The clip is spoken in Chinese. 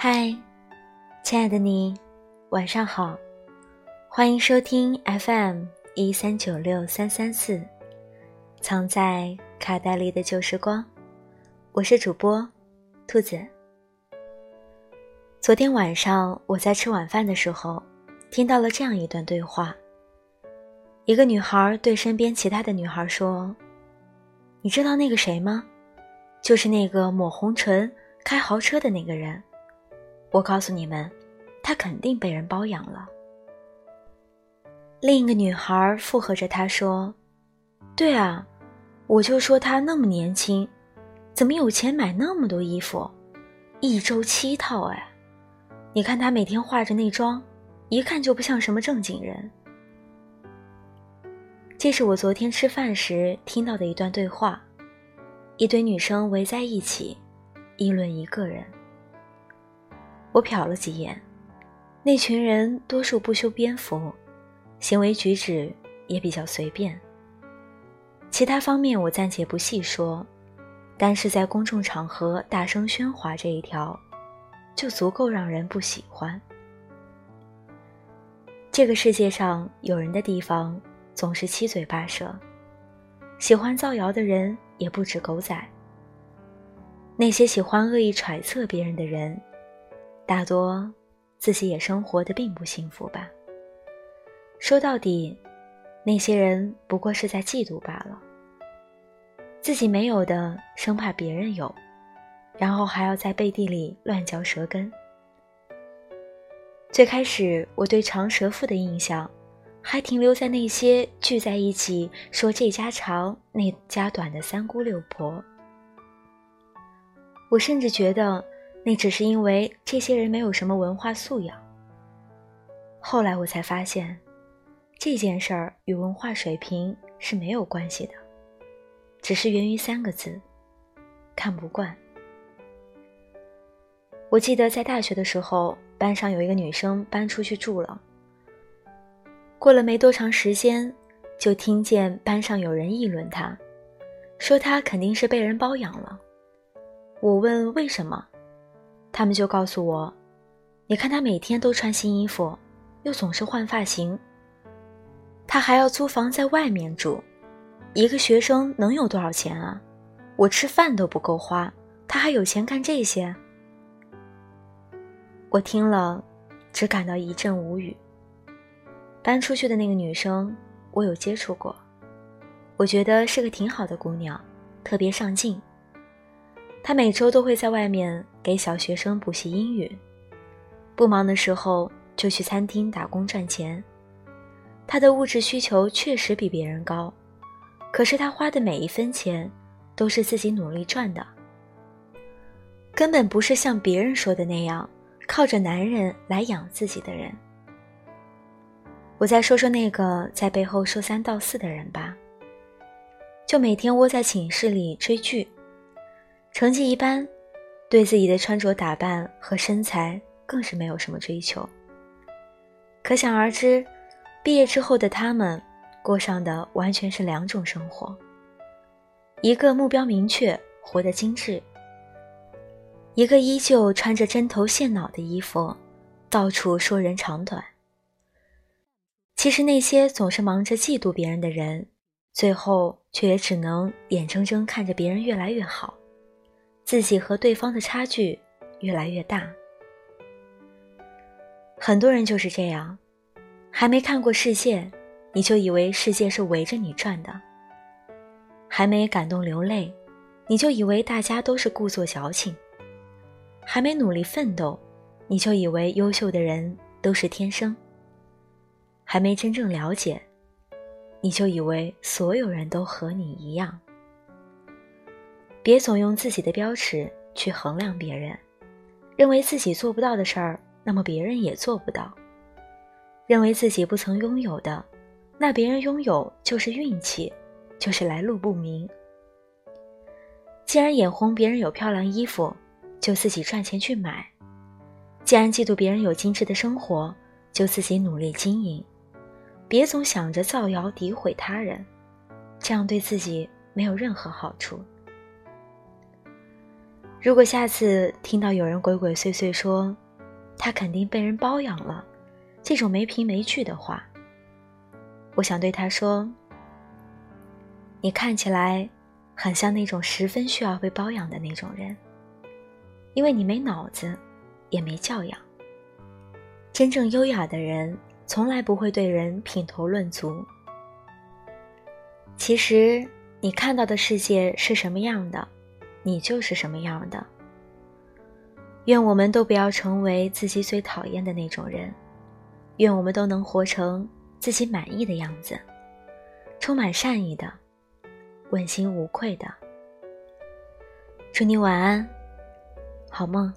嗨亲爱的你，晚上好，欢迎收听 FM 一三九六三三四，藏在卡带里的旧时光，我是主播兔子。昨天晚上我在吃晚饭的时候，听到了这样一段对话。一个女孩对身边其他的女孩说：“你知道那个谁吗？就是那个抹红唇、开豪车的那个人。我告诉你们，他肯定被人包养了。”另一个女孩附和着他说：“对啊，我就说他那么年轻，怎么有钱买那么多衣服？一周七套哎！你看他每天化着那妆，一看就不像什么正经人。”这是我昨天吃饭时听到的一段对话，一堆女生围在一起议论一个人。我瞟了几眼，那群人多数不修边幅，行为举止也比较随便。其他方面我暂且不细说，但是在公众场合大声喧哗这一条，就足够让人不喜欢。这个世界上有人的地方。总是七嘴八舌，喜欢造谣的人也不止狗仔。那些喜欢恶意揣测别人的人，大多自己也生活的并不幸福吧。说到底，那些人不过是在嫉妒罢了。自己没有的，生怕别人有，然后还要在背地里乱嚼舌根。最开始，我对长舌妇的印象。还停留在那些聚在一起说这家长那家短的三姑六婆。我甚至觉得，那只是因为这些人没有什么文化素养。后来我才发现，这件事儿与文化水平是没有关系的，只是源于三个字：看不惯。我记得在大学的时候，班上有一个女生搬出去住了。过了没多长时间，就听见班上有人议论她，说她肯定是被人包养了。我问为什么，他们就告诉我：“你看他每天都穿新衣服，又总是换发型，他还要租房在外面住，一个学生能有多少钱啊？我吃饭都不够花，他还有钱干这些？”我听了，只感到一阵无语。搬出去的那个女生，我有接触过，我觉得是个挺好的姑娘，特别上进。她每周都会在外面给小学生补习英语，不忙的时候就去餐厅打工赚钱。她的物质需求确实比别人高，可是她花的每一分钱都是自己努力赚的，根本不是像别人说的那样靠着男人来养自己的人。我再说说那个在背后说三道四的人吧。就每天窝在寝室里追剧，成绩一般，对自己的穿着打扮和身材更是没有什么追求。可想而知，毕业之后的他们过上的完全是两种生活：一个目标明确，活得精致；一个依旧穿着针头线脑的衣服，到处说人长短。其实那些总是忙着嫉妒别人的人，最后却也只能眼睁睁看着别人越来越好，自己和对方的差距越来越大。很多人就是这样，还没看过世界，你就以为世界是围着你转的；还没感动流泪，你就以为大家都是故作矫情；还没努力奋斗，你就以为优秀的人都是天生。还没真正了解，你就以为所有人都和你一样。别总用自己的标尺去衡量别人，认为自己做不到的事儿，那么别人也做不到；认为自己不曾拥有的，那别人拥有就是运气，就是来路不明。既然眼红别人有漂亮衣服，就自己赚钱去买；既然嫉妒别人有精致的生活，就自己努力经营。别总想着造谣诋毁他人，这样对自己没有任何好处。如果下次听到有人鬼鬼祟祟说他肯定被人包养了。这种没凭没据的话，我想对他说：“你看起来很像那种十分需要被包养的那种人，因为你没脑子，也没教养。真正优雅的人从来不会对人品头论足。其实你看到的世界是什么样的，你就是什么样的。愿我们都不要成为自己最讨厌的那种人。”愿我们都能活成自己满意的样子，充满善意的，问心无愧的。祝你晚安，好梦。